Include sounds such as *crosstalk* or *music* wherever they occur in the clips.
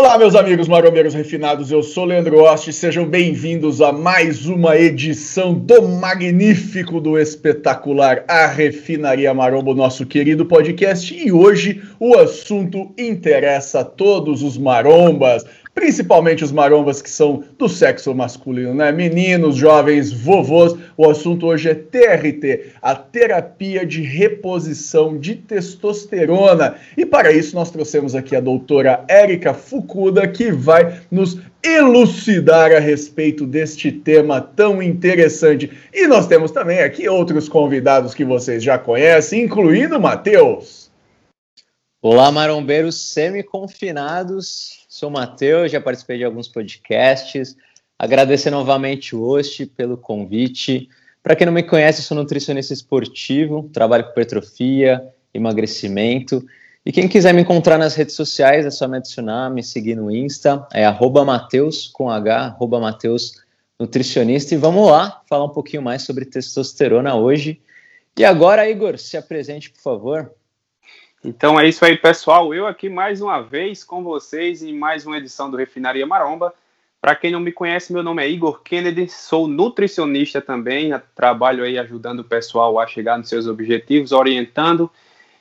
Olá, meus amigos marombeiros refinados, eu sou Leandro Oste, sejam bem-vindos a mais uma edição do magnífico, do espetacular A Refinaria Maromba, nosso querido podcast. E hoje o assunto interessa a todos os marombas, principalmente os marombas que são do sexo masculino, né? Meninos, jovens, vovôs. O assunto hoje é TRT, a terapia de reposição de testosterona. E para isso nós trouxemos aqui a doutora Érica Fukuda, que vai nos elucidar a respeito deste tema tão interessante. E nós temos também aqui outros convidados que vocês já conhecem, incluindo Matheus. Olá, marombeiros semi-confinados Sou o Matheus, já participei de alguns podcasts. Agradecer novamente o host pelo convite. Para quem não me conhece, sou nutricionista esportivo, trabalho com hipertrofia, emagrecimento. E quem quiser me encontrar nas redes sociais, é só me adicionar, me seguir no Insta, é arroba Mateus, com H, arroba Mateus Nutricionista. E vamos lá falar um pouquinho mais sobre testosterona hoje. E agora, Igor, se apresente, por favor. Então é isso aí, pessoal. Eu aqui mais uma vez com vocês em mais uma edição do Refinaria Maromba. Para quem não me conhece, meu nome é Igor Kennedy, sou nutricionista também, trabalho aí ajudando o pessoal a chegar nos seus objetivos, orientando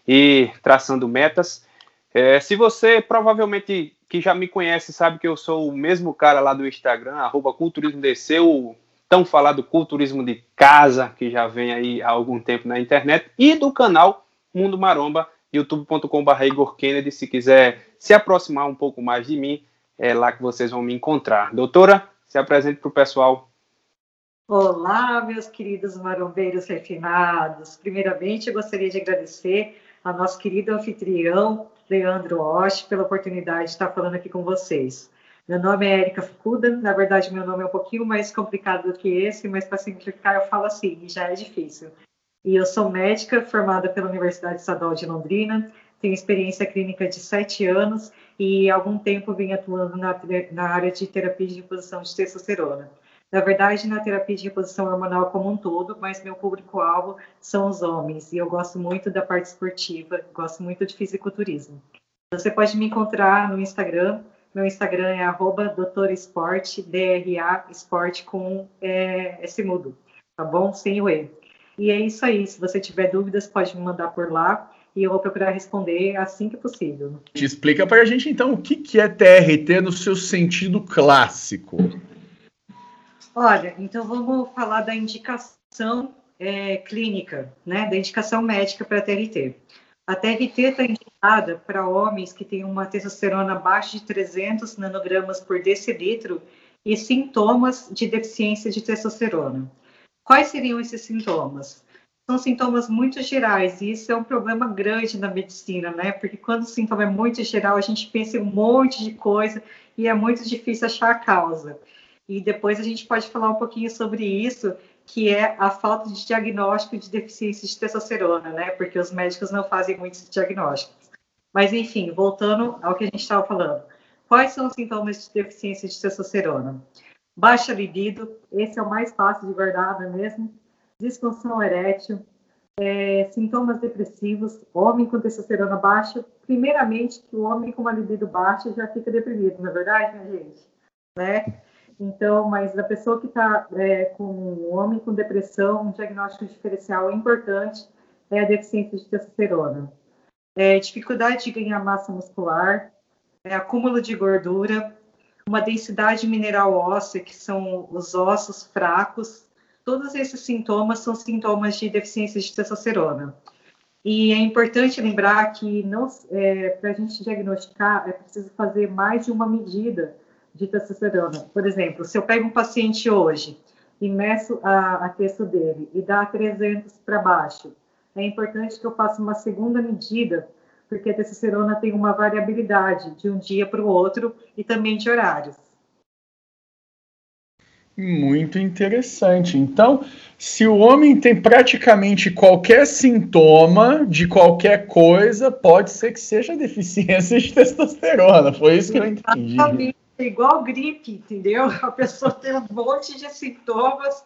e traçando metas. É, se você provavelmente que já me conhece sabe que eu sou o mesmo cara lá do Instagram, arroba culturismodc, o tão falado culturismo de casa, que já vem aí há algum tempo na internet, e do canal Mundo Maromba, youtube.com.br Igor Kennedy. Se quiser se aproximar um pouco mais de mim, é lá que vocês vão me encontrar. Doutora, se apresente para o pessoal. Olá, meus queridos marombeiros refinados. Primeiramente, eu gostaria de agradecer ao nosso querido anfitrião, Leandro Osh, pela oportunidade de estar falando aqui com vocês. Meu nome é Erika Fukuda, na verdade, meu nome é um pouquinho mais complicado do que esse, mas para simplificar, eu falo assim, já é difícil. E eu sou médica formada pela Universidade Estadual de Londrina, tenho experiência clínica de sete anos e algum tempo venho atuando na, na área de terapia de reposição de testosterona. Na verdade, na terapia de reposição hormonal como um todo, mas meu público-alvo são os homens, e eu gosto muito da parte esportiva, gosto muito de fisiculturismo. Você pode me encontrar no Instagram, meu Instagram é arroba doutoresporte, D-R-A, esporte com é, esse mudo, tá bom? Sem o E. E é isso aí. Se você tiver dúvidas, pode me mandar por lá e eu vou procurar responder assim que possível. Explica para a gente então o que, que é TRT no seu sentido clássico. Olha, então vamos falar da indicação é, clínica, né, da indicação médica para TRT. A TRT está indicada para homens que têm uma testosterona abaixo de 300 nanogramas por decilitro e sintomas de deficiência de testosterona. Quais seriam esses sintomas? São sintomas muito gerais, e isso é um problema grande na medicina, né? Porque quando o sintoma é muito geral, a gente pensa em um monte de coisa e é muito difícil achar a causa. E depois a gente pode falar um pouquinho sobre isso, que é a falta de diagnóstico de deficiência de testosterona, né? Porque os médicos não fazem muitos diagnósticos. Mas, enfim, voltando ao que a gente estava falando. Quais são os sintomas de deficiência de testosterona? Baixa libido, esse é o mais fácil de guardar, não é mesmo? Disfunção erétil, é, sintomas depressivos, homem com testosterona baixa, primeiramente que o homem com uma libido baixa já fica deprimido, não é verdade, minha gente? Né? Então, mas a pessoa que está é, com um homem com depressão, um diagnóstico diferencial importante é a deficiência de testosterona. É, dificuldade de ganhar massa muscular, é, acúmulo de gordura, uma densidade mineral óssea, que são os ossos fracos. Todos esses sintomas são sintomas de deficiência de testosterona. E é importante lembrar que é, para a gente diagnosticar é preciso fazer mais de uma medida de testosterona. Por exemplo, se eu pego um paciente hoje e meço a, a testo dele e dá 300 para baixo, é importante que eu faça uma segunda medida porque a testosterona tem uma variabilidade de um dia para o outro e também de horários. Muito interessante. Então, se o homem tem praticamente qualquer sintoma de qualquer coisa, pode ser que seja deficiência de *laughs* testosterona. Foi isso que eu entendi. Exatamente. Igual gripe, entendeu? A pessoa tem um monte de sintomas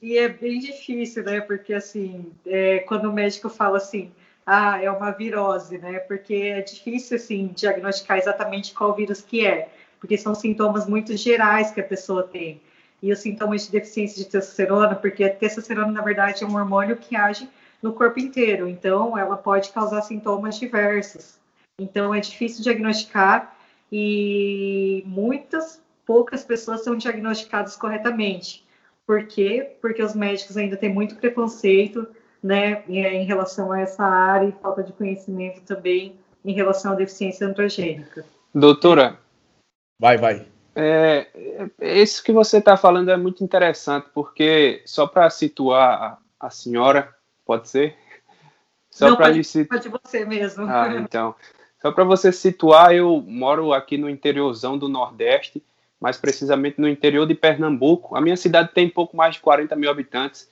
e é bem difícil, né? Porque, assim, é, quando o médico fala assim, ah, é uma virose, né? Porque é difícil, assim, diagnosticar exatamente qual vírus que é, porque são sintomas muito gerais que a pessoa tem. E os sintomas de deficiência de testosterona, porque a testosterona, na verdade, é um hormônio que age no corpo inteiro, então ela pode causar sintomas diversos. Então é difícil diagnosticar e muitas poucas pessoas são diagnosticadas corretamente. Por quê? Porque os médicos ainda têm muito preconceito né, em relação a essa área e falta de conhecimento também em relação à deficiência androgênica. Doutora. Vai, vai. É, é isso que você está falando é muito interessante, porque só para situar a, a, senhora, pode ser? Só para pode, situ... pode você mesmo. Ah, então. Só para você situar, eu moro aqui no interiorzão do Nordeste, mais precisamente no interior de Pernambuco. A minha cidade tem pouco mais de 40 mil habitantes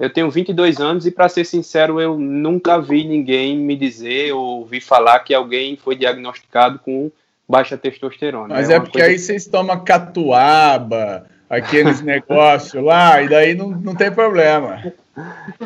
eu tenho 22 anos e, para ser sincero, eu nunca vi ninguém me dizer ou ouvir falar que alguém foi diagnosticado com baixa testosterona. Mas é, é porque coisa... aí vocês tomam catuaba, aqueles *laughs* negócios lá, e daí não, não tem problema.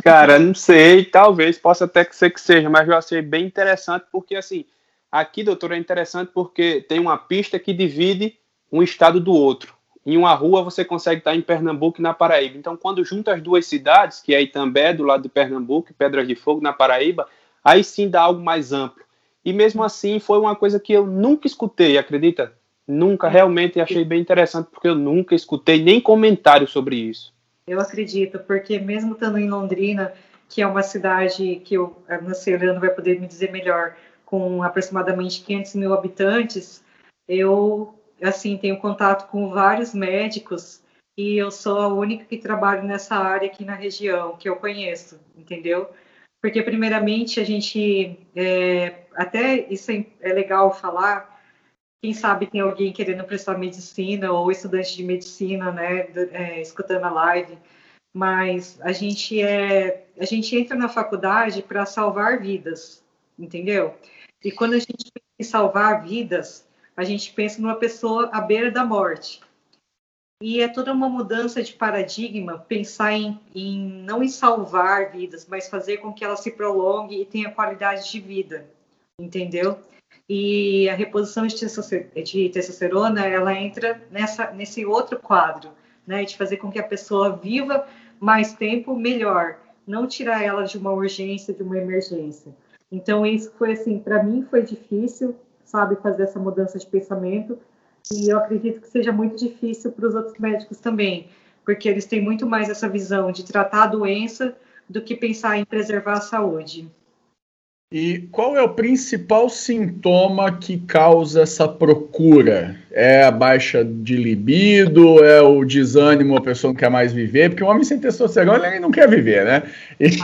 Cara, não sei, talvez possa até ser que seja, mas eu achei bem interessante porque, assim, aqui, doutor, é interessante porque tem uma pista que divide um estado do outro em uma rua você consegue estar em Pernambuco e na Paraíba. Então, quando junta as duas cidades, que é Itambé, do lado de Pernambuco, e Pedras de Fogo, na Paraíba, aí sim dá algo mais amplo. E mesmo assim, foi uma coisa que eu nunca escutei, acredita? Nunca, realmente achei bem interessante, porque eu nunca escutei nem comentário sobre isso. Eu acredito, porque mesmo estando em Londrina, que é uma cidade que o Marceliano vai poder me dizer melhor, com aproximadamente 500 mil habitantes, eu assim, tenho contato com vários médicos e eu sou a única que trabalho nessa área aqui na região, que eu conheço, entendeu? Porque, primeiramente, a gente, é, até isso é, é legal falar, quem sabe tem alguém querendo prestar medicina ou estudante de medicina, né, é, escutando a live, mas a gente é, a gente entra na faculdade para salvar vidas, entendeu? E quando a gente pensa em salvar vidas, a gente pensa numa pessoa à beira da morte. E é toda uma mudança de paradigma pensar em, em não em salvar vidas, mas fazer com que ela se prolongue e tenha qualidade de vida, entendeu? E a reposição de testosterona, ela entra nessa, nesse outro quadro, né, de fazer com que a pessoa viva mais tempo melhor, não tirar ela de uma urgência, de uma emergência. Então isso foi assim, para mim foi difícil, sabe fazer essa mudança de pensamento. E eu acredito que seja muito difícil para os outros médicos também, porque eles têm muito mais essa visão de tratar a doença do que pensar em preservar a saúde. E qual é o principal sintoma que causa essa procura? É a baixa de libido? É o desânimo, a pessoa não quer mais viver? Porque o homem sem testosterona ele não quer viver, né?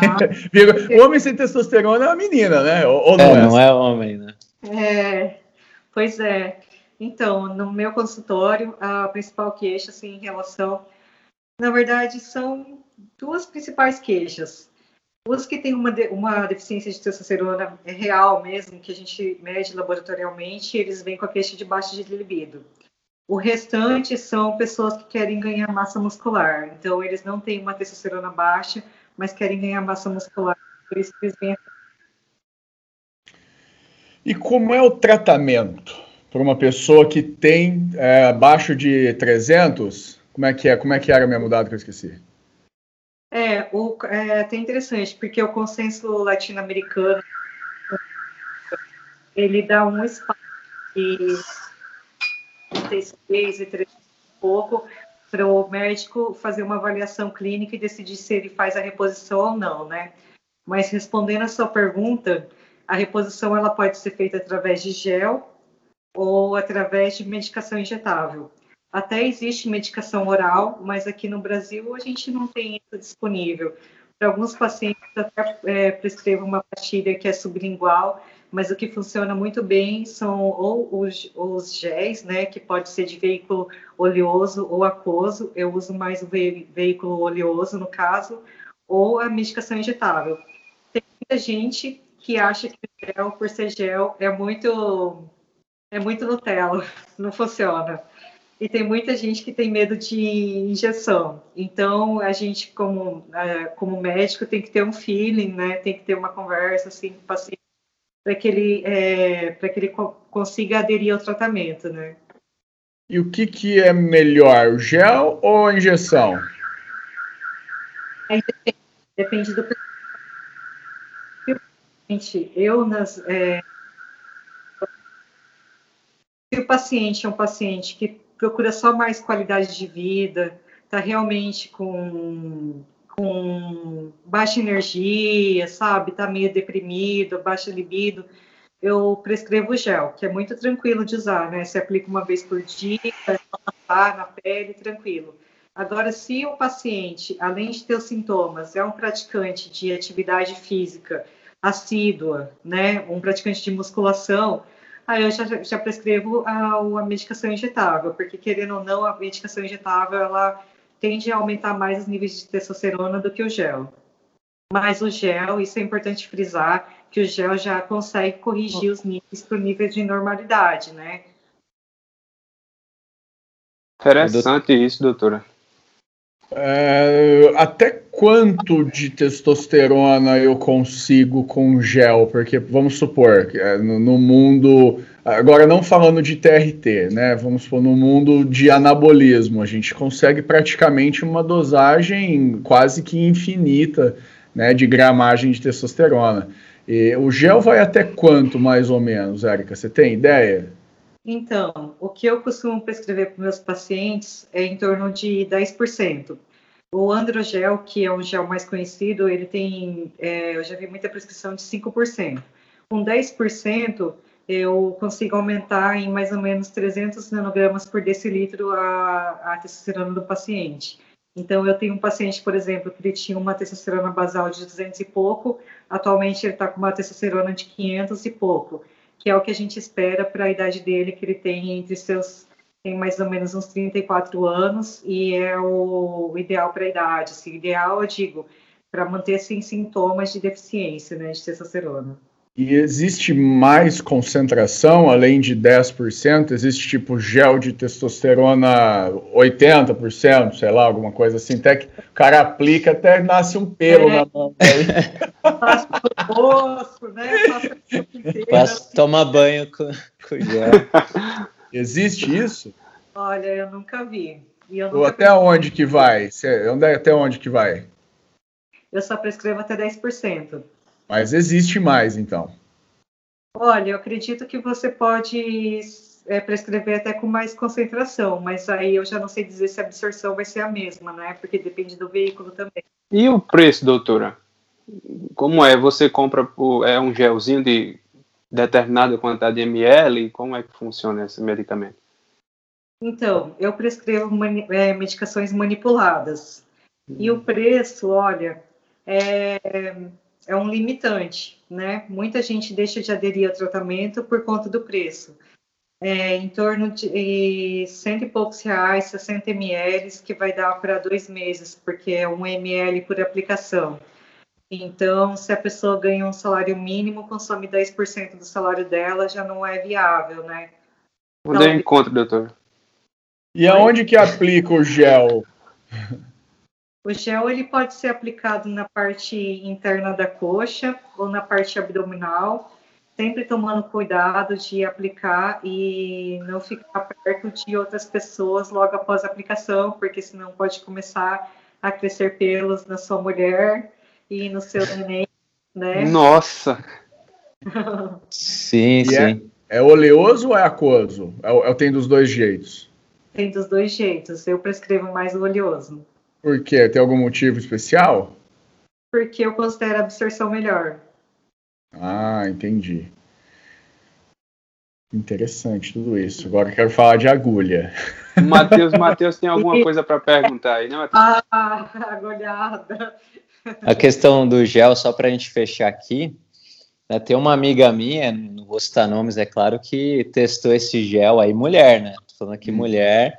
Ah, *laughs* o homem sem testosterona é uma menina, né? Ou, não é, é, não é homem, né? É, pois é. Então, no meu consultório, a principal queixa, assim, em relação. Na verdade, são duas principais queixas. Os que têm uma, uma deficiência de testosterona real mesmo, que a gente mede laboratorialmente, eles vêm com a queixa de baixa de libido. O restante são pessoas que querem ganhar massa muscular. Então, eles não têm uma testosterona baixa, mas querem ganhar massa muscular. Por isso eles vêm e como é o tratamento para uma pessoa que tem é, abaixo de 300? Como é que é? Como é que era mesmo dado que eu esqueci? É, o, é até interessante, porque o consenso latino-americano ele dá um espaço de 36 e 3 pouco para o médico fazer uma avaliação clínica e decidir se ele faz a reposição ou não, né? Mas respondendo a sua pergunta, a reposição ela pode ser feita através de gel ou através de medicação injetável. Até existe medicação oral, mas aqui no Brasil a gente não tem isso disponível. Para alguns pacientes até é, prescrevo uma pastilha que é sublingual, mas o que funciona muito bem são ou os, os géis, né, que pode ser de veículo oleoso ou aquoso, eu uso mais o veículo oleoso no caso, ou a medicação injetável. Tem muita gente que acha que o gel, por ser gel, é muito, é muito Nutella, *laughs* não funciona. E tem muita gente que tem medo de injeção. Então, a gente, como, é, como médico, tem que ter um feeling, né? Tem que ter uma conversa, assim, com o paciente, para que ele, é, para que ele co consiga aderir ao tratamento, né? E o que, que é melhor, o gel ou a injeção? Depende, depende do eu nas é, se o paciente é um paciente que procura só mais qualidade de vida, está realmente com, com baixa energia, sabe, está meio deprimido, baixa libido, eu prescrevo gel, que é muito tranquilo de usar, né? Você aplica uma vez por dia, passar na pele, tranquilo. Agora, se o paciente, além de ter os sintomas, é um praticante de atividade física assídua, né, um praticante de musculação, aí eu já, já prescrevo a, a medicação injetável, porque querendo ou não, a medicação injetável, ela tende a aumentar mais os níveis de testosterona do que o gel. Mas o gel, isso é importante frisar, que o gel já consegue corrigir os níveis para o nível de normalidade, né? Interessante isso, doutora. É, até quanto de testosterona eu consigo com gel? Porque vamos supor, é, no, no, mundo. Agora, não falando de TRT, né? Vamos supor, no mundo de anabolismo, a gente consegue praticamente uma dosagem quase que infinita né, de gramagem de testosterona. E o gel vai até quanto, mais ou menos, Érica? Você tem ideia? Então, o que eu costumo prescrever para meus pacientes é em torno de 10%. O androgel, que é um gel mais conhecido, ele tem, é, eu já vi muita prescrição de 5%. Com 10%, eu consigo aumentar em mais ou menos 300 nanogramas por decilitro a, a testosterona do paciente. Então, eu tenho um paciente, por exemplo, que ele tinha uma testosterona basal de 200 e pouco, atualmente ele está com uma testosterona de 500 e pouco que é o que a gente espera para a idade dele, que ele tem entre seus tem mais ou menos uns 34 anos e é o ideal para a idade. Assim, ideal, eu digo, para manter sem sintomas de deficiência né, de testosterona. E existe mais concentração além de 10%? Existe tipo gel de testosterona 80%, sei lá, alguma coisa assim. Até que o cara aplica até nasce um pelo é. na mão. Passa no rosto, né? Passa, toma banho com, com gel. Existe isso? Olha, eu nunca vi. Eu nunca até vi. onde que vai? Até onde que vai? Eu só prescrevo até 10%. Mas existe mais, então. Olha, eu acredito que você pode é, prescrever até com mais concentração, mas aí eu já não sei dizer se a absorção vai ser a mesma, né? Porque depende do veículo também. E o preço, doutora? Como é? Você compra é um gelzinho de determinada quantidade de ml? Como é que funciona esse medicamento? Então, eu prescrevo mani é, medicações manipuladas. Hum. E o preço, olha, é, é um limitante, né? Muita gente deixa de aderir ao tratamento por conta do preço. É, em torno de cento e poucos reais, 60 ml, que vai dar para dois meses, porque é um ml por aplicação. Então, se a pessoa ganha um salário mínimo, consome 10% do salário dela, já não é viável, né? Onde então, eu encontro, doutor? E aonde que aplica o gel? O gel ele pode ser aplicado na parte interna da coxa ou na parte abdominal, sempre tomando cuidado de aplicar e não ficar perto de outras pessoas logo após a aplicação, porque senão pode começar a crescer pelos na sua mulher e no seu neném, né? Nossa! sim, e sim. É, é, oleoso ou é aquoso? É, é, tem dos dois jeitos? Tem dos dois jeitos. Eu prescrevo mais o oleoso. Por quê? Tem algum motivo especial? Porque eu considero a absorção melhor. Ah, entendi. Interessante tudo isso. Agora eu quero falar de agulha. Matheus, Matheus tem alguma *laughs* coisa para perguntar aí, né, Matheus? Ah, agulhada. A questão do gel, só para a gente fechar aqui, né, tem uma amiga minha, não vou citar nomes, é claro, que testou esse gel aí, mulher, né? Tô falando aqui hum. mulher,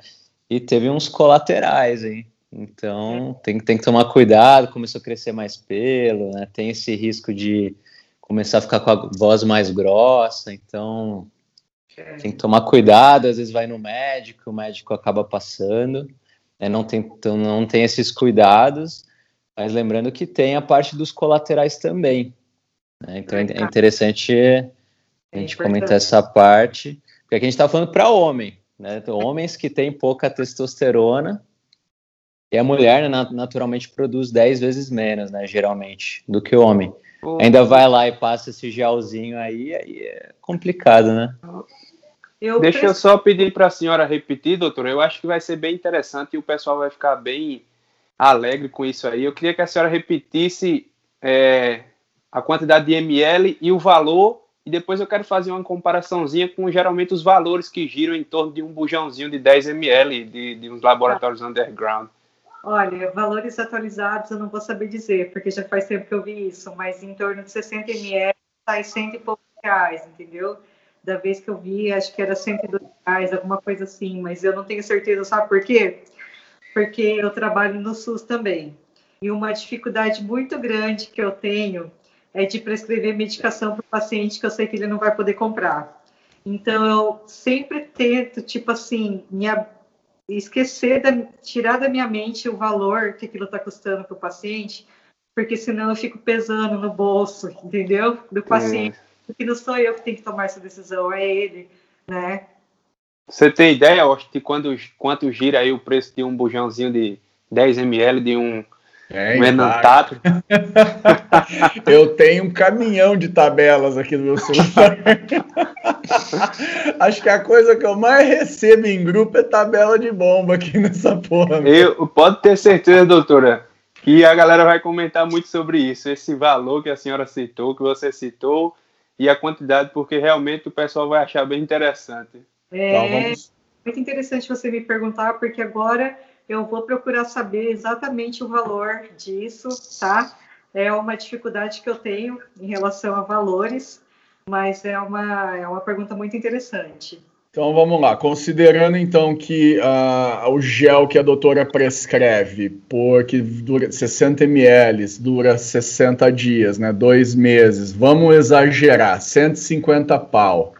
e teve uns colaterais aí. Então tem, tem que tomar cuidado, começou a crescer mais pelo, né? Tem esse risco de começar a ficar com a voz mais grossa, então tem que tomar cuidado, às vezes vai no médico, o médico acaba passando, né? não, tem, então não tem esses cuidados, mas lembrando que tem a parte dos colaterais também. Né? Então é, é interessante a gente comentar essa parte, porque aqui a gente está falando para homem, né? Então, homens que têm pouca testosterona e a mulher né, naturalmente produz 10 vezes menos, né, geralmente, do que o homem. Ainda vai lá e passa esse gelzinho aí, aí é complicado, né? Eu Deixa preciso... eu só pedir para a senhora repetir, doutora. Eu acho que vai ser bem interessante e o pessoal vai ficar bem alegre com isso aí. Eu queria que a senhora repetisse é, a quantidade de ml e o valor, e depois eu quero fazer uma comparaçãozinha com geralmente os valores que giram em torno de um bujãozinho de 10 ml de, de uns laboratórios tá. underground. Olha, valores atualizados eu não vou saber dizer, porque já faz tempo que eu vi isso, mas em torno de 60 ml sai cento e poucos reais, entendeu? Da vez que eu vi, acho que era 102 reais, alguma coisa assim, mas eu não tenho certeza, sabe por quê? Porque eu trabalho no SUS também. E uma dificuldade muito grande que eu tenho é de prescrever medicação para o paciente que eu sei que ele não vai poder comprar. Então, eu sempre tento, tipo assim, me esquecer, da, tirar da minha mente o valor que aquilo está custando para o paciente, porque senão eu fico pesando no bolso, entendeu? Do paciente. É. Porque não sou eu que tenho que tomar essa decisão, é ele, né? Você tem ideia, Austin, de quando, quanto gira aí o preço de um bujãozinho de 10 ml de um é, um Enantato. *laughs* Eu tenho um caminhão de tabelas aqui no meu celular. *laughs* Acho que a coisa que eu mais recebo em grupo é tabela de bomba aqui nessa porra. Eu pode ter certeza, doutora, que a galera vai comentar muito sobre isso, esse valor que a senhora citou, que você citou, e a quantidade, porque realmente o pessoal vai achar bem interessante. É então, vamos... muito interessante você me perguntar, porque agora eu vou procurar saber exatamente o valor disso, tá? É uma dificuldade que eu tenho em relação a valores, mas é uma, é uma pergunta muito interessante. Então vamos lá, considerando então que uh, o gel que a doutora prescreve, porque dura 60 ml, dura 60 dias, né? Dois meses, vamos exagerar, 150 pau.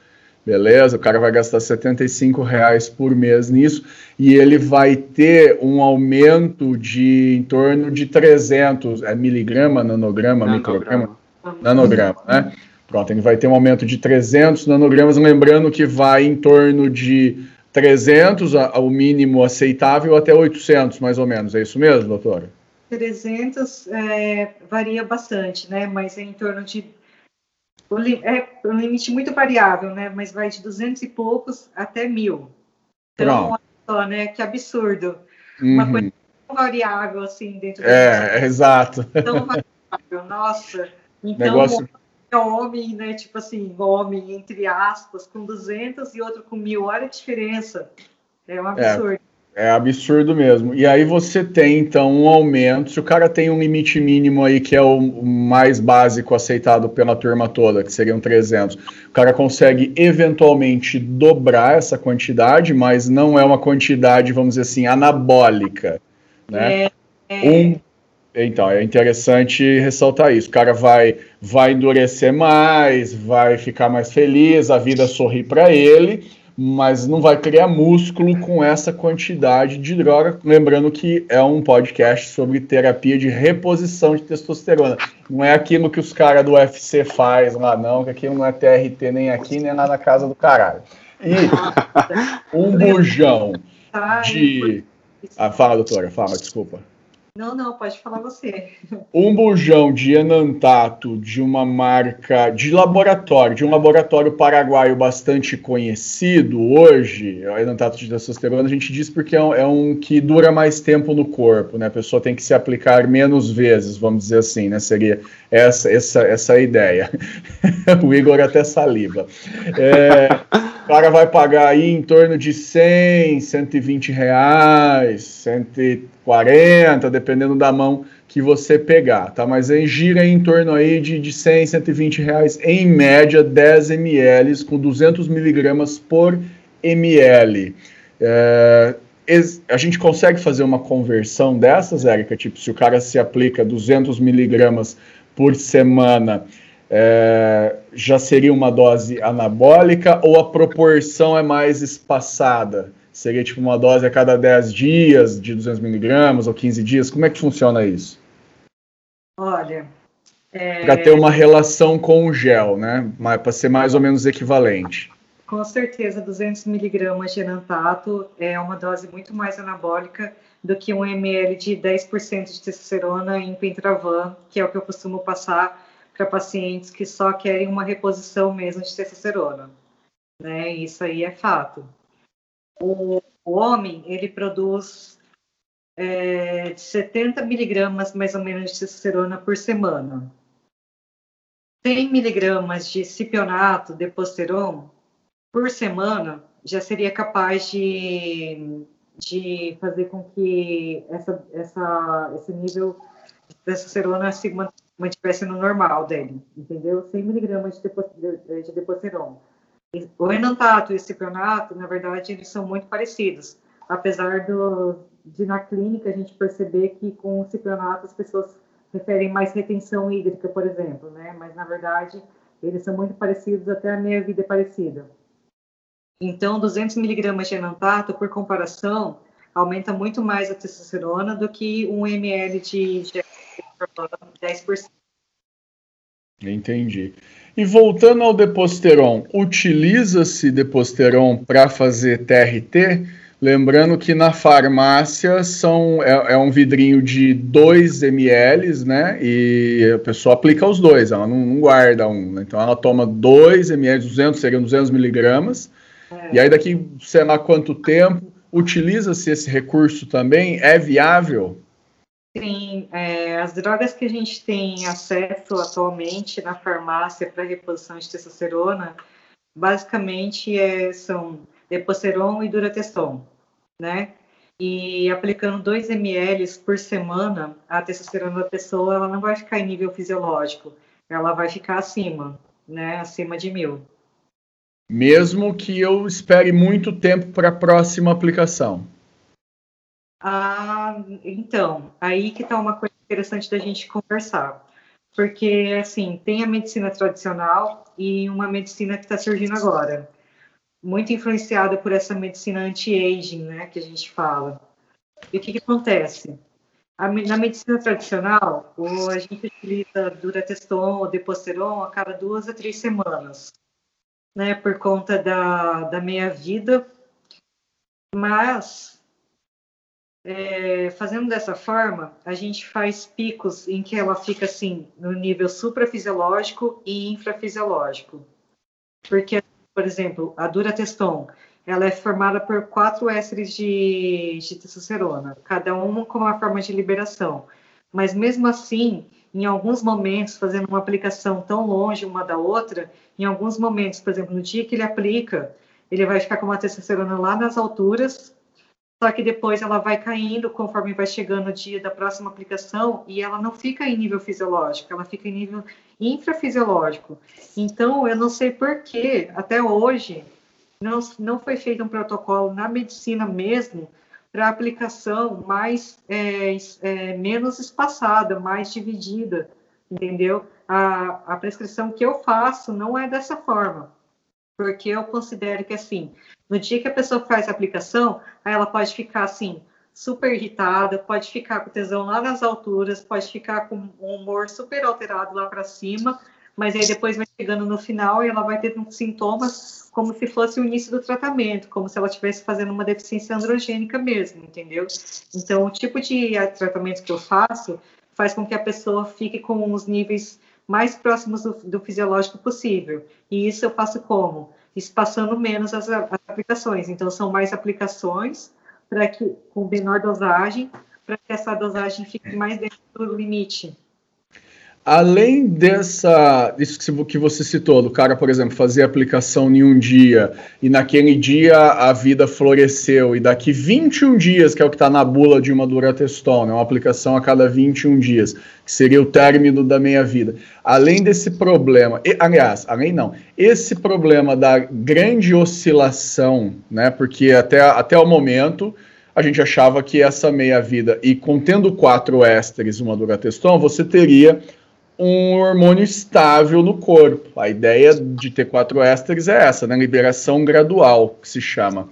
Beleza? O cara vai gastar 75 reais por mês nisso e ele vai ter um aumento de em torno de 300 é, miligrama, nanograma, nanograma. micrograma, nanograma, né? Pronto, ele vai ter um aumento de 300 nanogramas, lembrando que vai em torno de 300 ao mínimo aceitável até 800 mais ou menos. É isso mesmo, doutora? 300 é, varia bastante, né? Mas é em torno de é um limite muito variável, né? Mas vai de 200 e poucos até mil. Então, olha só, né? Que absurdo. Uhum. Uma coisa tão variável assim dentro É, é exato. Tão variável, nossa. Então, Negócio... Homem, né? Tipo assim, homem, entre aspas, com 200 e outro com mil. Olha a diferença. É um é. absurdo. É. É absurdo mesmo. E aí você tem, então, um aumento. Se o cara tem um limite mínimo aí, que é o mais básico aceitado pela turma toda, que seriam 300, o cara consegue eventualmente dobrar essa quantidade, mas não é uma quantidade, vamos dizer assim, anabólica. Né? É, é... Um, então, é interessante ressaltar isso. O cara vai, vai endurecer mais, vai ficar mais feliz, a vida sorri para ele mas não vai criar músculo com essa quantidade de droga. Lembrando que é um podcast sobre terapia de reposição de testosterona. Não é aquilo que os caras do UFC faz lá, não, que aquilo não é TRT nem aqui, nem lá na casa do caralho. E *laughs* um bujão de. Ah, fala, doutora, fala, desculpa. Não, não, pode falar você. Um bujão de enantato de uma marca de laboratório, de um laboratório paraguaio bastante conhecido hoje, o enantato de testosterona, a gente diz porque é um, é um, que dura mais tempo no corpo, né? A pessoa tem que se aplicar menos vezes, vamos dizer assim, né? Seria essa, essa, essa ideia. *laughs* o Igor até saliva. É, cara vai pagar aí em torno de 100, 120 reais, 130 40, dependendo da mão que você pegar, tá? Mas aí gira em torno aí de, de 100, 120 reais, em média 10 ml, com 200 miligramas por ml. É, a gente consegue fazer uma conversão dessas, Érica? Tipo, se o cara se aplica 200 miligramas por semana, é, já seria uma dose anabólica ou a proporção é mais espaçada? Seria tipo uma dose a cada 10 dias, de 200 miligramas, ou 15 dias? Como é que funciona isso? Olha, É... Para ter uma relação com o gel, né? Para ser mais ou menos equivalente. Com certeza, 200 miligramas de enantato é uma dose muito mais anabólica do que um ml de 10% de testosterona em Pentravan, que é o que eu costumo passar para pacientes que só querem uma reposição mesmo de testosterona. Né? Isso aí é fato. O, o homem, ele produz é, de 70 miligramas mais ou menos de testosterona por semana. 100 miligramas de cipionato, deposteron, por semana, já seria capaz de, de fazer com que essa, essa, esse nível de testosterona se mantivesse no normal dele, entendeu? 100 miligramas de, de, de deposteron. O enantato e o cipionato, na verdade, eles são muito parecidos, apesar do, de na clínica a gente perceber que com o cipionato as pessoas referem mais retenção hídrica, por exemplo, né? Mas na verdade eles são muito parecidos, até a meia vida é parecida. Então, 200 miligramas de enantato, por comparação, aumenta muito mais a testosterona do que um ml de, de 10%. Entendi. E voltando ao deposteron, utiliza-se deposteron para fazer TRT? Lembrando que na farmácia são, é, é, um vidrinho de 2 ml, né? E a pessoa aplica os dois, ela não, não guarda um. Né? Então ela toma 2 ml, 200, seriam 200 miligramas. É. E aí daqui, sei lá quanto tempo, utiliza-se esse recurso também? É viável? Sim, é, as drogas que a gente tem acesso atualmente na farmácia para reposição de testosterona, basicamente é, são Deposteron e Durateston né? E aplicando 2 ml por semana, a testosterona da pessoa ela não vai ficar em nível fisiológico, ela vai ficar acima, né? Acima de mil. Mesmo que eu espere muito tempo para a próxima aplicação. Ah, então, aí que está uma coisa interessante da gente conversar. Porque, assim, tem a medicina tradicional e uma medicina que está surgindo agora muito influenciada por essa medicina anti-aging, né, que a gente fala. E o que, que acontece? A, na medicina tradicional, o, a gente utiliza durateston ou deposteron a cada duas a três semanas, né, por conta da, da meia-vida. Mas, é, fazendo dessa forma, a gente faz picos em que ela fica, assim, no nível suprafisiológico e infrafisiológico. Porque por exemplo, a durateston, ela é formada por quatro ésteres de, de testosterona, cada uma com uma forma de liberação. Mas mesmo assim, em alguns momentos, fazendo uma aplicação tão longe uma da outra, em alguns momentos, por exemplo, no dia que ele aplica, ele vai ficar com uma testosterona lá nas alturas, só que depois ela vai caindo conforme vai chegando o dia da próxima aplicação e ela não fica em nível fisiológico, ela fica em nível infrafisiológico. Então, eu não sei por que, até hoje, não, não foi feito um protocolo na medicina mesmo para aplicação mais é, é, menos espaçada, mais dividida, entendeu? A, a prescrição que eu faço não é dessa forma, porque eu considero que assim no dia que a pessoa faz a aplicação, ela pode ficar assim, super irritada, pode ficar com tesão lá nas alturas, pode ficar com um humor super alterado lá para cima, mas aí depois vai chegando no final e ela vai ter sintomas como se fosse o início do tratamento, como se ela estivesse fazendo uma deficiência androgênica mesmo, entendeu? Então, o tipo de tratamento que eu faço faz com que a pessoa fique com os níveis mais próximos do, do fisiológico possível. E isso eu faço como? espaçando menos as, as aplicações. Então, são mais aplicações para que com menor dosagem, para que essa dosagem fique mais dentro do limite. Além dessa, isso que você citou, do cara, por exemplo, fazer aplicação em um dia e naquele dia a vida floresceu e daqui 21 dias, que é o que está na bula de uma durateston, né, uma aplicação a cada 21 dias, que seria o término da meia-vida. Além desse problema, e, aliás, além não, esse problema da grande oscilação, né, porque até, até o momento a gente achava que essa meia-vida, e contendo quatro ésteres, uma durateston, você teria um hormônio estável no corpo. A ideia de ter quatro ésteres é essa, né? Liberação gradual, que se chama.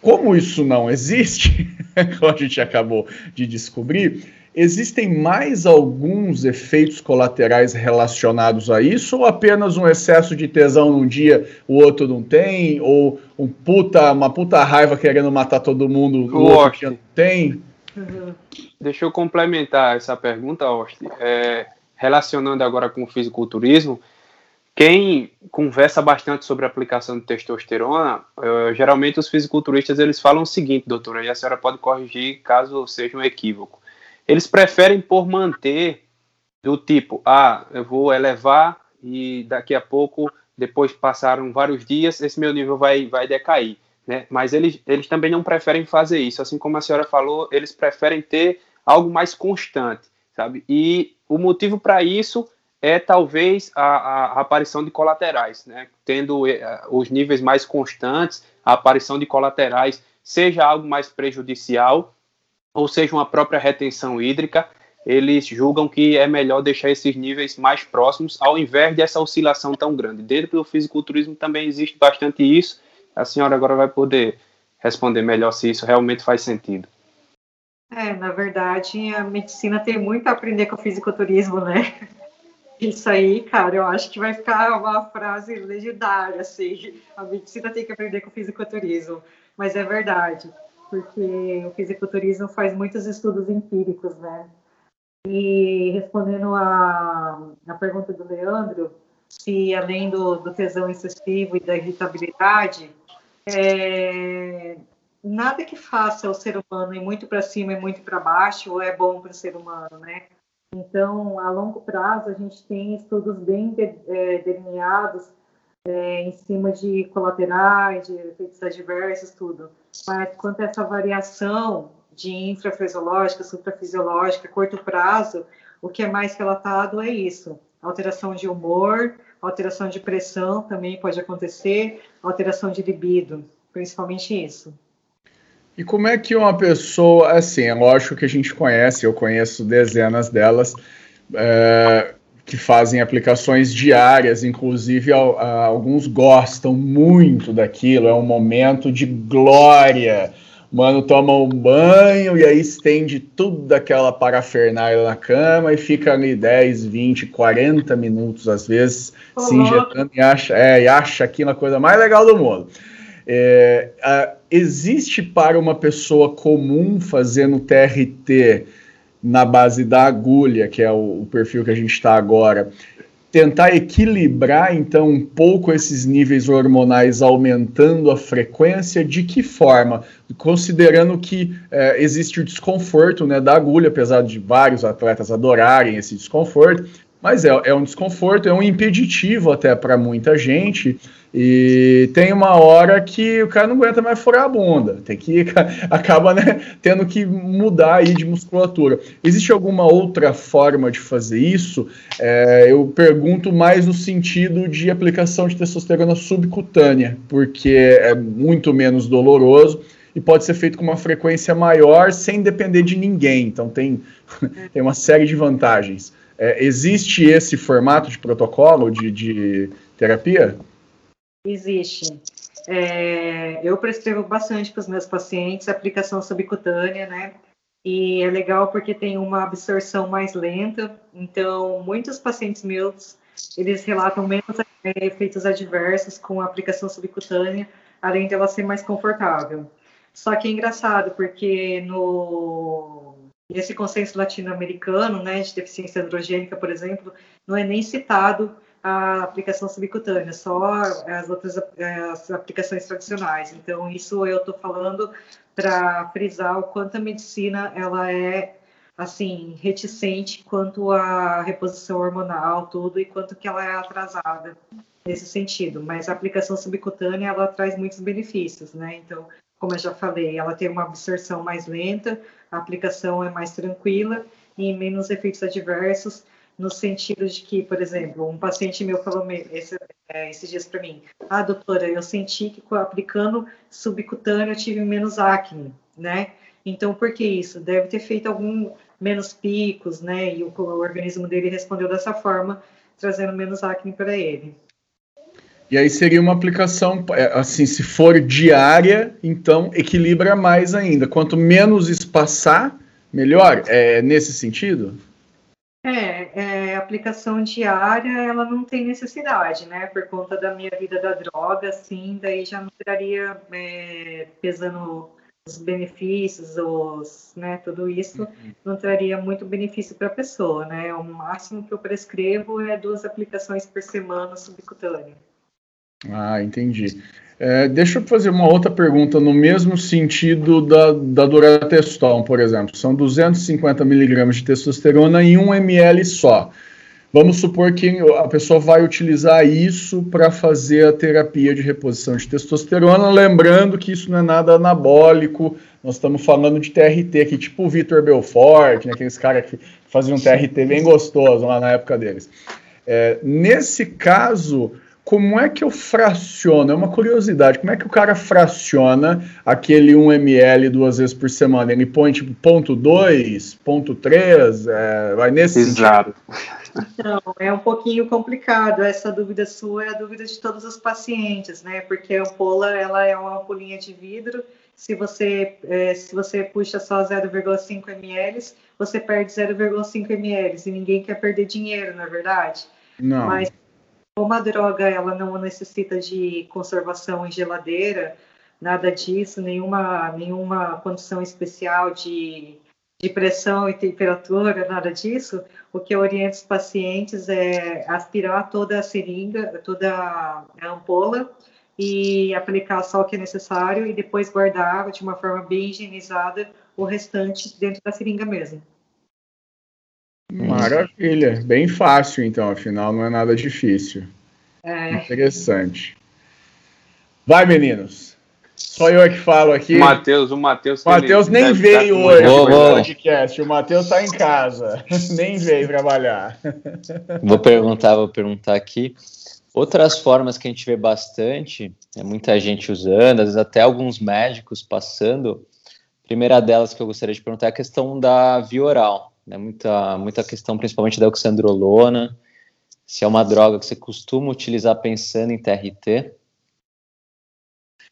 Como isso não existe, *laughs* como a gente acabou de descobrir, existem mais alguns efeitos colaterais relacionados a isso, ou apenas um excesso de tesão num dia, o outro não tem, ou um puta, uma puta raiva querendo matar todo mundo, o outro dia não tem? Uhum. Deixa eu complementar essa pergunta, Austin. É, relacionando agora com o fisiculturismo, quem conversa bastante sobre a aplicação de testosterona, uh, geralmente os fisiculturistas eles falam o seguinte, doutora, e a senhora pode corrigir caso seja um equívoco. Eles preferem por manter do tipo, ah, eu vou elevar e daqui a pouco, depois passaram vários dias, esse meu nível vai, vai decair. Né? Mas eles, eles também não preferem fazer isso. Assim como a senhora falou, eles preferem ter algo mais constante, sabe? E o motivo para isso é talvez a, a, aparição de colaterais, né? Tendo eh, os níveis mais constantes, a aparição de colaterais seja algo mais prejudicial ou seja uma própria retenção hídrica, eles julgam que é melhor deixar esses níveis mais próximos, ao invés dessa oscilação tão grande. Dentro do fisiculturismo também existe bastante isso. A senhora agora vai poder responder melhor se isso realmente faz sentido. É, na verdade, a medicina tem muito a aprender com o fisiculturismo, né? Isso aí, cara, eu acho que vai ficar uma frase legendária, assim. A medicina tem que aprender com o fisiculturismo. Mas é verdade porque o fisiculturismo faz muitos estudos empíricos, né? E respondendo a, a pergunta do Leandro, se além do, do tesão excessivo e da irritabilidade, é, nada que faça o ser humano ir muito para cima e muito para baixo é bom para o ser humano, né? Então, a longo prazo, a gente tem estudos bem de, é, delineados é, em cima de colaterais, de efeitos adversos, tudo. Mas quanto a essa variação de infrafisiológica, suprafisiológica, curto prazo, o que é mais relatado é isso: alteração de humor, alteração de pressão também pode acontecer, alteração de libido, principalmente isso. E como é que uma pessoa, assim, é lógico que a gente conhece, eu conheço dezenas delas, é, que fazem aplicações diárias, inclusive a, a, alguns gostam muito daquilo, é um momento de glória. Mano toma um banho e aí estende tudo daquela parafernália na cama e fica ali 10, 20, 40 minutos às vezes Olá. se injetando e acha, é, e acha aquilo a coisa mais legal do mundo. É, a, existe para uma pessoa comum fazendo TRT na base da agulha, que é o, o perfil que a gente está agora, tentar equilibrar então um pouco esses níveis hormonais, aumentando a frequência, de que forma? Considerando que é, existe o desconforto né, da agulha, apesar de vários atletas adorarem esse desconforto, mas é, é um desconforto, é um impeditivo até para muita gente. E tem uma hora que o cara não aguenta mais furar a bunda, tem que *laughs* acaba né, tendo que mudar aí de musculatura. Existe alguma outra forma de fazer isso? É, eu pergunto mais no sentido de aplicação de testosterona subcutânea, porque é muito menos doloroso e pode ser feito com uma frequência maior sem depender de ninguém. Então tem, *laughs* tem uma série de vantagens. É, existe esse formato de protocolo de, de terapia? Existe. É, eu prescrevo bastante para os meus pacientes aplicação subcutânea, né? E é legal porque tem uma absorção mais lenta. Então, muitos pacientes meus, eles relatam menos é, efeitos adversos com a aplicação subcutânea, além de ela ser mais confortável. Só que é engraçado, porque no esse consenso latino-americano, né, de deficiência androgênica, por exemplo, não é nem citado a aplicação subcutânea, só as outras as aplicações tradicionais. Então, isso eu estou falando para frisar o quanto a medicina ela é assim reticente quanto à reposição hormonal, tudo e quanto que ela é atrasada nesse sentido. Mas a aplicação subcutânea ela traz muitos benefícios, né? Então, como eu já falei, ela tem uma absorção mais lenta, a aplicação é mais tranquila e menos efeitos adversos no sentido de que, por exemplo, um paciente meu falou esse, é, esses dias para mim, ah, doutora, eu senti que aplicando subcutâneo eu tive menos acne, né? Então, por que isso? Deve ter feito algum menos picos, né? E o, o organismo dele respondeu dessa forma, trazendo menos acne para ele. E aí seria uma aplicação, é, assim, se for diária, então equilibra mais ainda. Quanto menos espaçar, melhor? É nesse sentido? É, é, aplicação diária, ela não tem necessidade, né? Por conta da minha vida da droga, assim, daí já não estaria é, pesando os benefícios, os, né, tudo isso uhum. não traria muito benefício para a pessoa, né? O máximo que eu prescrevo é duas aplicações por semana subcutânea. Ah, entendi. É, deixa eu fazer uma outra pergunta no mesmo sentido da, da Durateston, por exemplo. São 250 miligramas de testosterona em 1 ml só. Vamos supor que a pessoa vai utilizar isso para fazer a terapia de reposição de testosterona, lembrando que isso não é nada anabólico, nós estamos falando de TRT aqui, tipo o Vitor Belfort, né, aqueles caras que faziam TRT bem gostoso lá na época deles. É, nesse caso, como é que eu fraciono? É uma curiosidade. Como é que o cara fraciona aquele 1 ml duas vezes por semana? Ele põe tipo ponto 2, ponto 3, é, vai nesse Exato. Então, é um pouquinho complicado. Essa dúvida sua é a dúvida de todos os pacientes, né? Porque a ampola, ela é uma ampolinha de vidro. Se você, é, se você puxa só 0,5 ml, você perde 0,5 ml. E ninguém quer perder dinheiro, não é verdade? Não. Mas como a droga ela não necessita de conservação em geladeira, nada disso, nenhuma, nenhuma condição especial de, de pressão e temperatura, nada disso, o que eu oriento os pacientes é aspirar toda a seringa, toda a ampola e aplicar só o que é necessário e depois guardar de uma forma bem higienizada o restante dentro da seringa mesmo. Maravilha, bem fácil então, afinal não é nada difícil. É. Interessante. Vai, meninos. Só eu é que falo aqui. Matheus, o Matheus. O Matheus nem veio hoje no podcast. O Matheus está em casa. *laughs* nem veio trabalhar. Vou perguntar, vou perguntar aqui. Outras formas que a gente vê bastante, é muita gente usando, às vezes até alguns médicos passando. A primeira delas que eu gostaria de perguntar é a questão da via oral né? Muita, muita questão, principalmente da oxandrolona. Se é uma droga que você costuma utilizar pensando em TRT?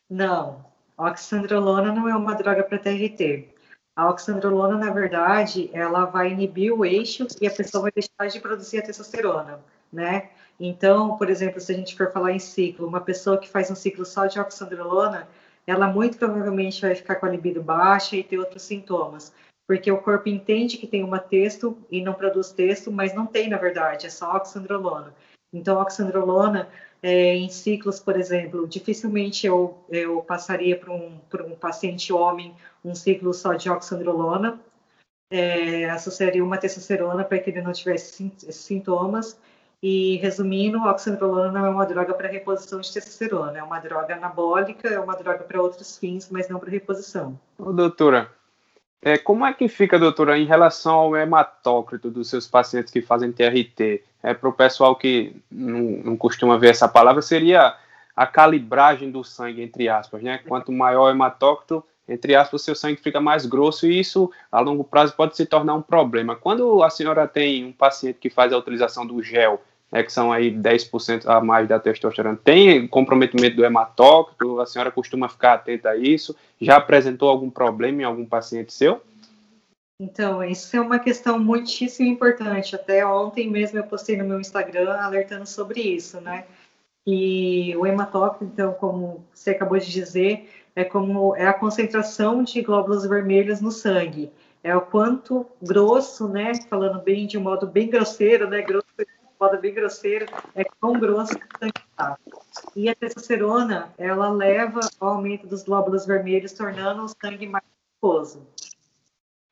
Não, a oxandrolona não é uma droga para TRT. A oxandrolona, na verdade, ela vai inibir o eixo e a pessoa vai deixar de produzir a testosterona, né? Então, por exemplo, se a gente for falar em ciclo, uma pessoa que faz um ciclo só de oxandrolona, ela muito provavelmente vai ficar com a libido baixa e ter outros sintomas porque o corpo entende que tem uma texto e não produz texto, mas não tem, na verdade, é só oxandrolona. Então, oxandrolona, é, em ciclos, por exemplo, dificilmente eu, eu passaria para um, um paciente homem um ciclo só de oxandrolona, é, associaria uma testosterona para que ele não tivesse sintomas. E, resumindo, oxandrolona não é uma droga para reposição de testosterona, é uma droga anabólica, é uma droga para outros fins, mas não para reposição. Ô, doutora, é, como é que fica, doutora, em relação ao hematócrito dos seus pacientes que fazem TRT? É, Para o pessoal que não, não, costuma ver essa palavra, seria a calibragem do sangue, entre aspas, né? Quanto maior o hematócrito, entre aspas, o seu sangue fica mais grosso e isso, a longo prazo, pode se tornar um problema. Quando a senhora tem um paciente que faz a utilização do gel, né, que são aí 10% a mais da testosterona, tem comprometimento do hematócrito? A senhora costuma ficar atenta a isso? Já apresentou algum problema em algum paciente seu? Então, isso é uma questão muitíssimo importante. Até ontem mesmo eu postei no meu Instagram alertando sobre isso, né? E o hematócrito, então, como você acabou de dizer, é como é a concentração de glóbulos vermelhos no sangue. É o quanto grosso, né? Falando bem de um modo bem grosseiro, né? Grosso modo bem grosseiro, é quão grosso que sangue está. E a testosterona, ela leva ao aumento dos glóbulos vermelhos, tornando o sangue mais viscoso.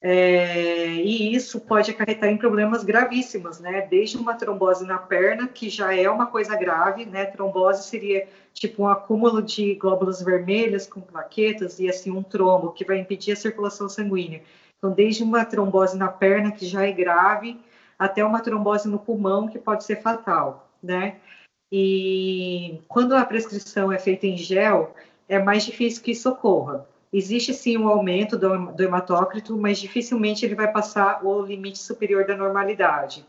É, e isso pode acarretar em problemas gravíssimos, né? Desde uma trombose na perna, que já é uma coisa grave, né? Trombose seria tipo um acúmulo de glóbulos vermelhos com plaquetas e assim um trombo que vai impedir a circulação sanguínea. Então, desde uma trombose na perna, que já é grave, até uma trombose no pulmão, que pode ser fatal, né? E quando a prescrição é feita em gel, é mais difícil que isso ocorra. Existe sim um aumento do, hematócrito, mas dificilmente ele vai passar o limite superior da normalidade.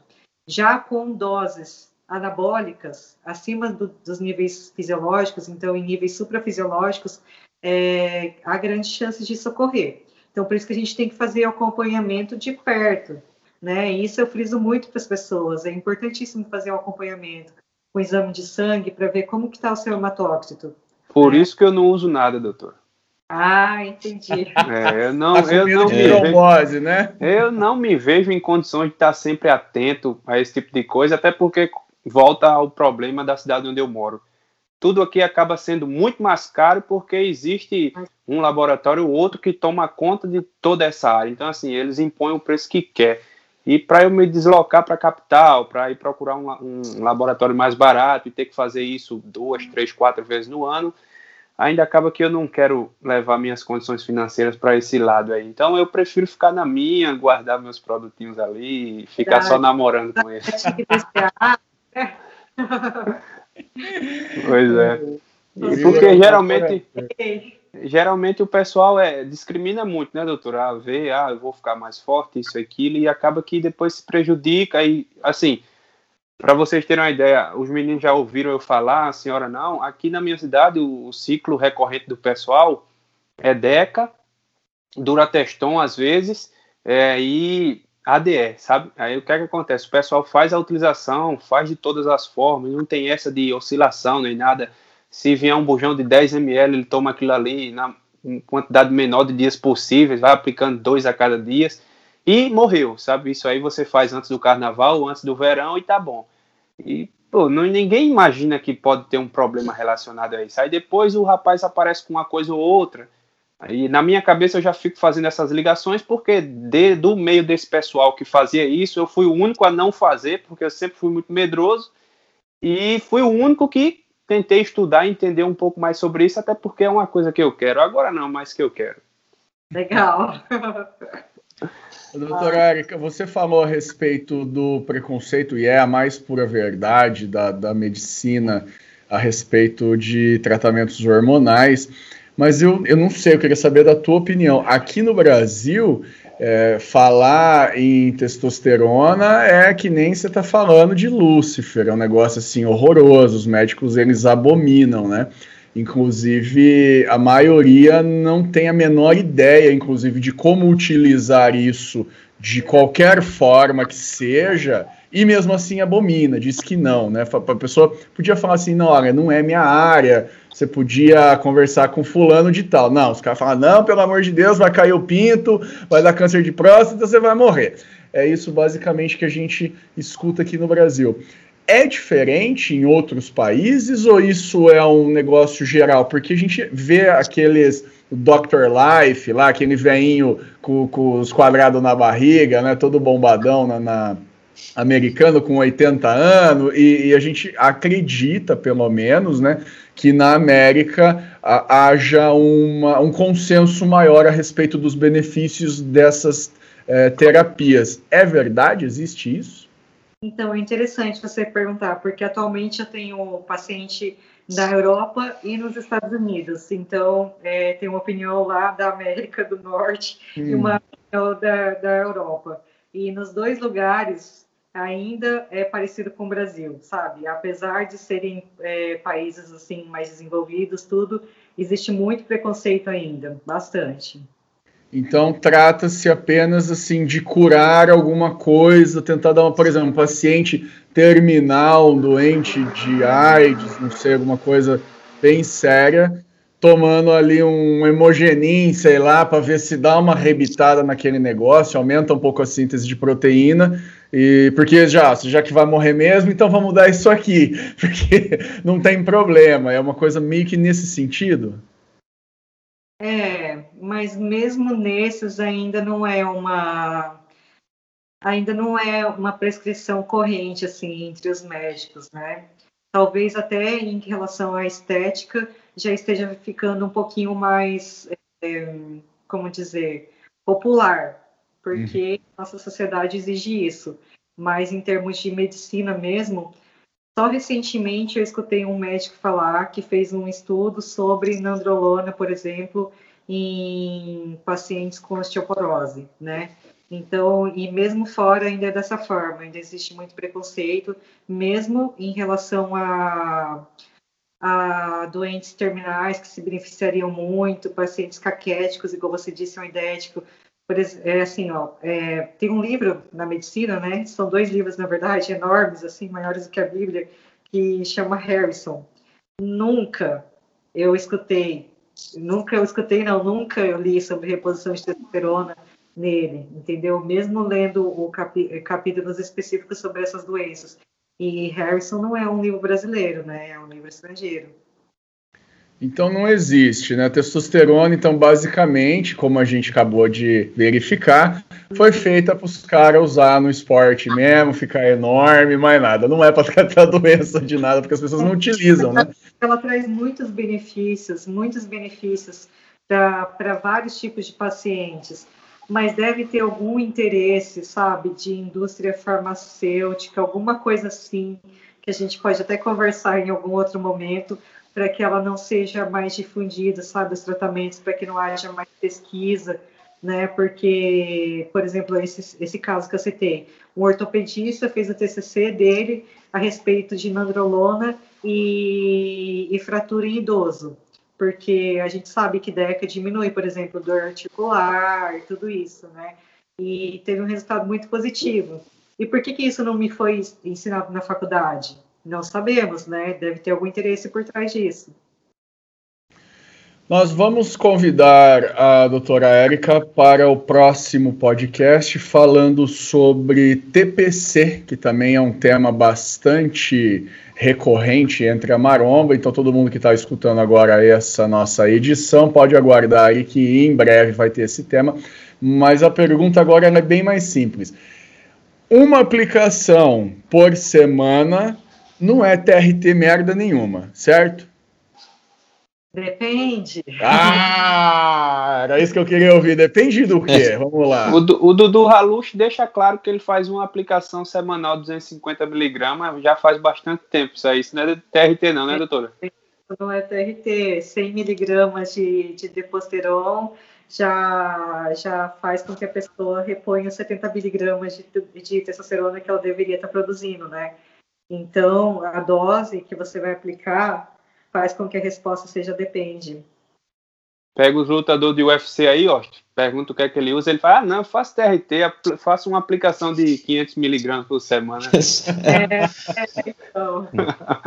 Já com doses anabólicas acima do, dos níveis fisiológicos, então em níveis suprafisiológicos, é, há grandes chances de socorrer. Então, por isso que a gente tem que fazer acompanhamento de perto, né? E isso eu friso muito para as pessoas. É importantíssimo fazer o acompanhamento com exame de sangue para ver como que está o seu hematócrito. Por isso que eu não uso nada, doutor. Ah, entendi. *laughs* É, eu não, eu não me trombose, né? Eu não me vejo em condições de estar sempre atento a esse tipo de coisa, até porque volta ao problema da cidade onde eu moro. Tudo aqui acaba sendo muito mais caro porque existe um laboratório ou outro que toma conta de toda essa área. Então, assim, eles impõem o preço que quer. E para eu me deslocar para a capital, para ir procurar um, um, laboratório mais barato e ter que fazer isso duas, três, quatro vezes no ano, ainda acaba que eu não quero levar minhas condições financeiras para esse lado aí. Então eu prefiro ficar na minha, guardar meus produtinhos ali, ficar só namorando com *laughs* eles. pois é. Porque geralmente geralmente o pessoal é, discrimina muito, né, doutora? Ah, vê, ah, eu vou ficar mais forte, isso, aquilo, e acaba que depois se prejudica. E, assim, para vocês terem uma ideia, os meninos já ouviram eu falar, a senhora não. Aqui na minha cidade, o, o ciclo recorrente do pessoal é DECA, Durateston, às vezes, é, e ADE, sabe? Aí o que é que acontece? O pessoal faz a utilização, faz de todas as formas, não tem essa de oscilação nem nada se vier um bujão de 10 ml, ele toma aquilo ali na quantidade menor de dias possíveis, vai aplicando dois a cada dia e morreu, sabe? Isso aí você faz antes do carnaval, antes do verão e tá bom. E pô, não, ninguém imagina que pode ter um problema relacionado a isso. Aí depois o rapaz aparece com uma coisa ou outra. Aí na minha cabeça eu já fico fazendo essas ligações porque de, do meio desse pessoal que fazia isso, eu fui o único a não fazer, porque eu sempre fui muito medroso e fui o único que tentei estudar e entender um pouco mais sobre isso, até porque é uma coisa que eu quero. Agora não, mas que eu quero. Legal. *laughs* Doutora Erika, você falou a respeito do preconceito, e é a mais pura verdade da, da medicina a respeito de tratamentos hormonais, mas eu, eu não sei, eu queria saber da tua opinião. Aqui no Brasil, é, falar em testosterona é que nem você está falando de Lúcifer, é um negócio assim horroroso, os médicos eles abominam, né? Inclusive, a maioria não tem a menor ideia, inclusive, de como utilizar isso de qualquer forma que seja, e mesmo assim abomina, diz que não, né? A pessoa podia falar assim, não, olha, não é minha área, você podia conversar com fulano de tal. Não, os caras falam, não, pelo amor de Deus, vai cair o pinto, vai dar câncer de próstata, você vai morrer. É isso basicamente que a gente escuta aqui no Brasil. É diferente em outros países ou isso é um negócio geral? Porque a gente vê aqueles Dr. Life lá, aquele veinho com, com os quadrados na barriga, né, todo bombadão na, na americano com 80 anos, e, e, a gente acredita, pelo menos, né, que na América a, haja uma, um consenso maior a respeito dos benefícios dessas é, terapias. É verdade? Existe isso? Então, é interessante você perguntar, porque atualmente eu tenho paciente da Europa e nos Estados Unidos. Então, é, tem uma opinião lá da América do Norte hum. e uma opinião da, da Europa. E nos dois lugares, ainda é parecido com o Brasil, sabe? Apesar de serem é, países assim mais desenvolvidos, tudo existe muito preconceito ainda, bastante. Então trata-se apenas assim de curar alguma coisa, tentar dar uma, por exemplo, um paciente terminal, um doente de AIDS, não sei, alguma coisa bem séria, tomando ali um hemogenin, sei lá, para ver se dá uma rebitada naquele negócio, aumenta um pouco a síntese de proteína e porque já, já que vai morrer mesmo, então vamos dar isso aqui, *laughs* porque não tem problema, é uma coisa meio que nesse sentido. É, mas mesmo nesses ainda não é uma ainda não é uma prescrição corrente assim entre os médicos, né? Talvez até em relação à estética já esteja ficando um pouquinho mais, é, como dizer, popular, porque uhum. nossa sociedade exige isso. Mas em termos de medicina mesmo, só recentemente eu escutei um médico falar que fez um estudo sobre nandrolona, por exemplo, em pacientes com osteoporose, né? Então, e mesmo fora ainda é dessa forma, ainda existe muito preconceito, mesmo em relação a a doentes terminais que se beneficiariam muito, pacientes caquéticos, igual você disse, um idético. É assim, ó, é, tem um livro na medicina, né? São dois livros, na verdade, enormes, assim, maiores do que a Bíblia, que chama Harrison. Nunca eu escutei, nunca eu escutei, não, nunca eu li sobre reposição de testosterona nele, entendeu? Mesmo lendo o capítulos específicos sobre essas doenças. E Harrison não é um livro brasileiro, né? É um livro estrangeiro. Então não existe, né? Testosterona, então, basicamente, como a gente acabou de verificar, foi feita para os caras usar no esporte mesmo, ficar enorme, mais nada. Não é para tratar *laughs* doença de nada, porque as pessoas não utilizam, né? Ela traz muitos benefícios, muitos benefícios para vários tipos de pacientes, mas deve ter algum interesse, sabe, de indústria farmacêutica, alguma coisa assim, que a gente pode até conversar em algum outro momento para que ela não seja mais difundida, sabe, os tratamentos, para que não haja mais pesquisa, né? Porque, por exemplo, esse, esse caso que eu citei, um ortopedista fez o TCC dele a respeito de nandrolona e, e fratura em idoso, porque a gente sabe que DECA diminui, por exemplo, dor articular tudo isso, né? E teve um resultado muito positivo. E por que, que isso não me foi ensinado na faculdade? Não sabemos, né? Deve ter algum interesse por trás disso. Nós vamos convidar a doutora Érica para o próximo podcast falando sobre TPC, que também é um tema bastante recorrente entre a maromba. Então, todo mundo que está escutando agora essa nossa edição pode aguardar aí que em breve vai ter esse tema. Mas a pergunta agora é bem mais simples. Uma aplicação por semana não é TRT merda nenhuma, certo? Depende. Ah, era isso que eu queria ouvir. Depende do quê? Vamos lá. O, o Dudu Halush deixa claro que ele faz uma aplicação semanal de 250 miligramas já faz bastante tempo. Isso aí isso não é TRT, não, né, doutora? Não é TRT. 100 miligramas de, de deposteron já, já faz com que a pessoa reponha 70 miligramas de, de testosterona que ela deveria estar produzindo, né? Então, a dose que você vai aplicar faz com que a resposta seja depende. Pega os lutadores de UFC aí, ó, pergunta o que é que ele usa, ele fala, ah, não, faço TRT, faço uma aplicação de 500 miligramas por semana. *laughs* é, então.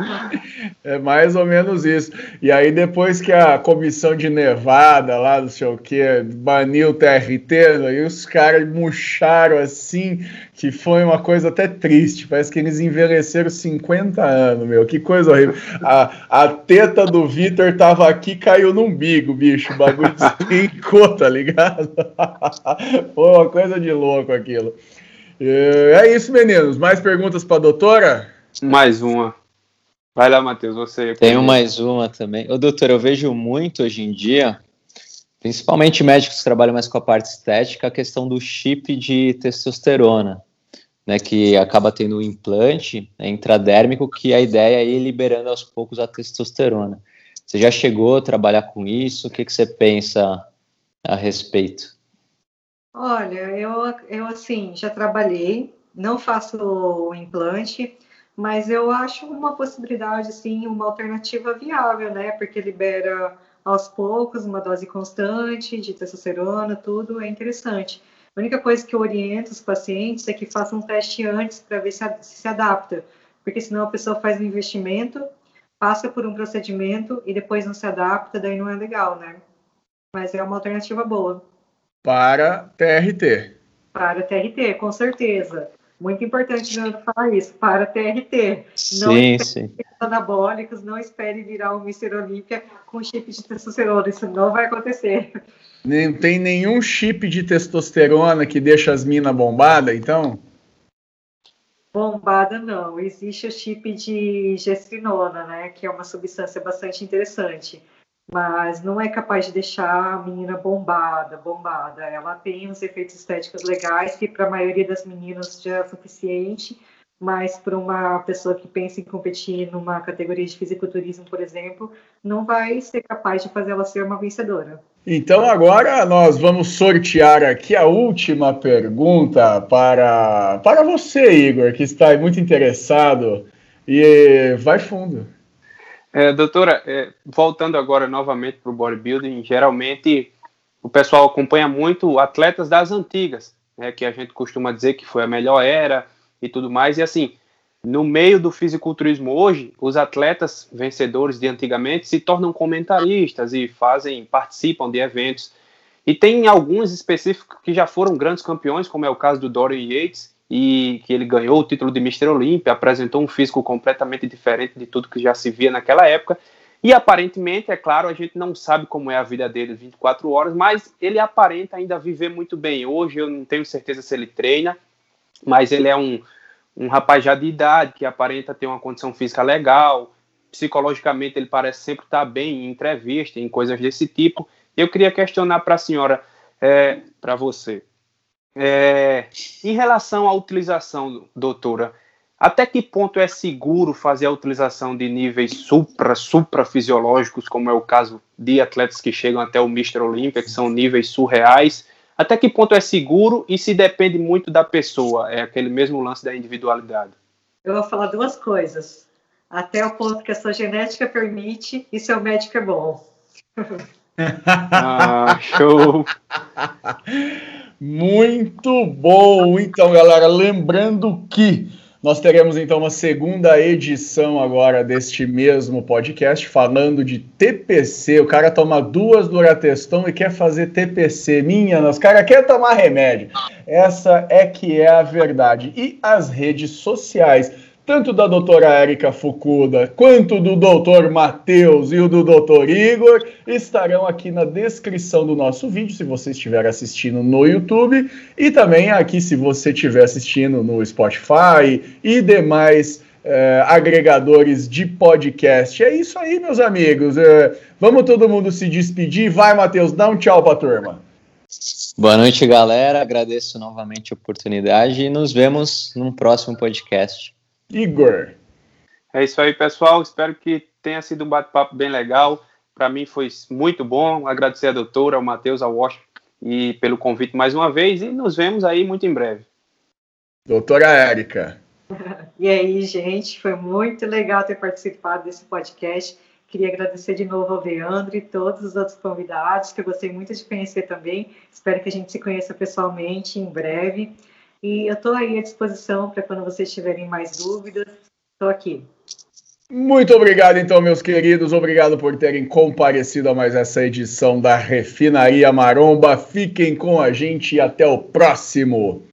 *laughs* é mais ou menos isso. E aí depois que a comissão de Nevada lá, não sei o que, baniu o TRT, aí os caras murcharam assim, que foi uma coisa até triste, parece que eles envelheceram 50 anos, meu, que coisa horrível. A, a teta do Vitor tava aqui, caiu no umbigo, bicho, o bagulho *laughs* despencou, tá ligado? *laughs* Foi uma coisa de louco aquilo. É isso, meninos. Mais perguntas para a doutora? Mais uma. Vai lá, Matheus, você. Tenho mais uma também. Ô, doutor, eu vejo muito hoje em dia, principalmente médicos que trabalham mais com a parte estética, a questão do chip de testosterona, né, que acaba tendo um implante né, intradérmico, que a ideia é ir liberando aos poucos a testosterona. Você já chegou a trabalhar com isso? O que, que você pensa a respeito? Olha, eu, eu assim, já trabalhei, não faço implante, mas eu acho uma possibilidade, sim, uma alternativa viável, né? Porque libera aos poucos uma dose constante de testosterona, tudo é interessante. A única coisa que eu oriento os pacientes é que façam um teste antes para ver se se adapta, porque senão a pessoa faz um investimento, passa por um procedimento e depois não se adapta, daí não é legal, né? Mas é uma alternativa boa. Para TRT. Para TRT, com certeza. Muito importante falar isso, para TRT. Não sim, sim. *laughs* anabólicos, não espere virar um Mr. Olímpia com chip de testosterona, isso não vai acontecer. Não tem nenhum chip de testosterona que deixa as minas bombadas, então? Bombada não, existe o chip de gestrinona, né, que é uma substância bastante interessante mas não é capaz de deixar a menina bombada, bombada. Ela tem uns efeitos estéticos legais que para a maioria das meninas já é suficiente, mas para uma pessoa que pensa em competir numa categoria de fisiculturismo, por exemplo, não vai ser capaz de fazer ela ser uma vencedora. Então agora nós vamos sortear aqui a última pergunta para, para você, Igor, que está muito interessado e vai fundo. É, doutora, é, voltando agora novamente para o bodybuilding, geralmente o pessoal acompanha muito atletas das antigas, né, que a gente costuma dizer que foi a melhor era e tudo mais. E assim, no meio do fisiculturismo hoje, os atletas vencedores de antigamente se tornam comentaristas e fazem, participam de eventos. E tem alguns específicos que já foram grandes campeões, como é o caso do Dorian Yates, e que ele ganhou o título de Mr. Olympia, apresentou um físico completamente diferente de tudo que já se via naquela época. E aparentemente, é claro, a gente não sabe como é a vida dele 24 horas, mas ele aparenta ainda viver muito bem. Hoje eu não tenho certeza se ele treina, mas ele é um, um rapaz já de idade que aparenta ter uma condição física legal. Psicologicamente, ele parece sempre estar bem em entrevista, em coisas desse tipo. Eu queria questionar para a senhora, é, para você, é, em relação à utilização, doutora, até que ponto é seguro fazer a utilização de níveis supra, suprafisiológicos, como é o caso de atletas que chegam até o Mr. Olímpia, que são níveis surreais? Até que ponto é seguro e se depende muito da pessoa? É aquele mesmo lance da individualidade. Eu vou falar duas coisas. Até o ponto que a sua genética permite e seu médico é bom. ah, show! *laughs* Muito bom! Então, galera, lembrando que nós teremos então uma segunda edição agora deste mesmo podcast falando de TPC. O cara toma duas Durateston e quer fazer TPC. Minha, os cara quer tomar remédio. Essa é que é a verdade. E as redes sociais tanto da doutora Érica Fukuda quanto do doutor Matheus e o do doutor Igor estarão aqui na descrição do nosso vídeo, se você estiver assistindo no YouTube, e também aqui se você estiver assistindo no Spotify e demais é, agregadores de podcast. É isso aí, meus amigos. É, vamos todo mundo se despedir. Vai, Matheus, dá um tchau para a turma. Boa noite, galera. Agradeço novamente a oportunidade e nos vemos num próximo podcast. Igor. É isso aí, pessoal. Espero que tenha sido um bate-papo bem legal. Para mim foi muito bom. Agradecer a doutora, ao Matheus, ao Washington e pelo convite mais uma vez. E nos vemos aí muito em breve. Doutora Érica. *laughs* E aí, gente, foi muito legal ter participado desse podcast. Queria agradecer de novo ao Leandro e todos os outros convidados, que eu gostei muito de conhecer também. Espero que a gente se conheça pessoalmente em breve. E eu estou aí à disposição para quando vocês tiverem mais dúvidas. Estou aqui. Muito obrigado, então, meus queridos. Obrigado por terem comparecido a mais essa edição da Refinaria Maromba. Fiquem com a gente e até o próximo.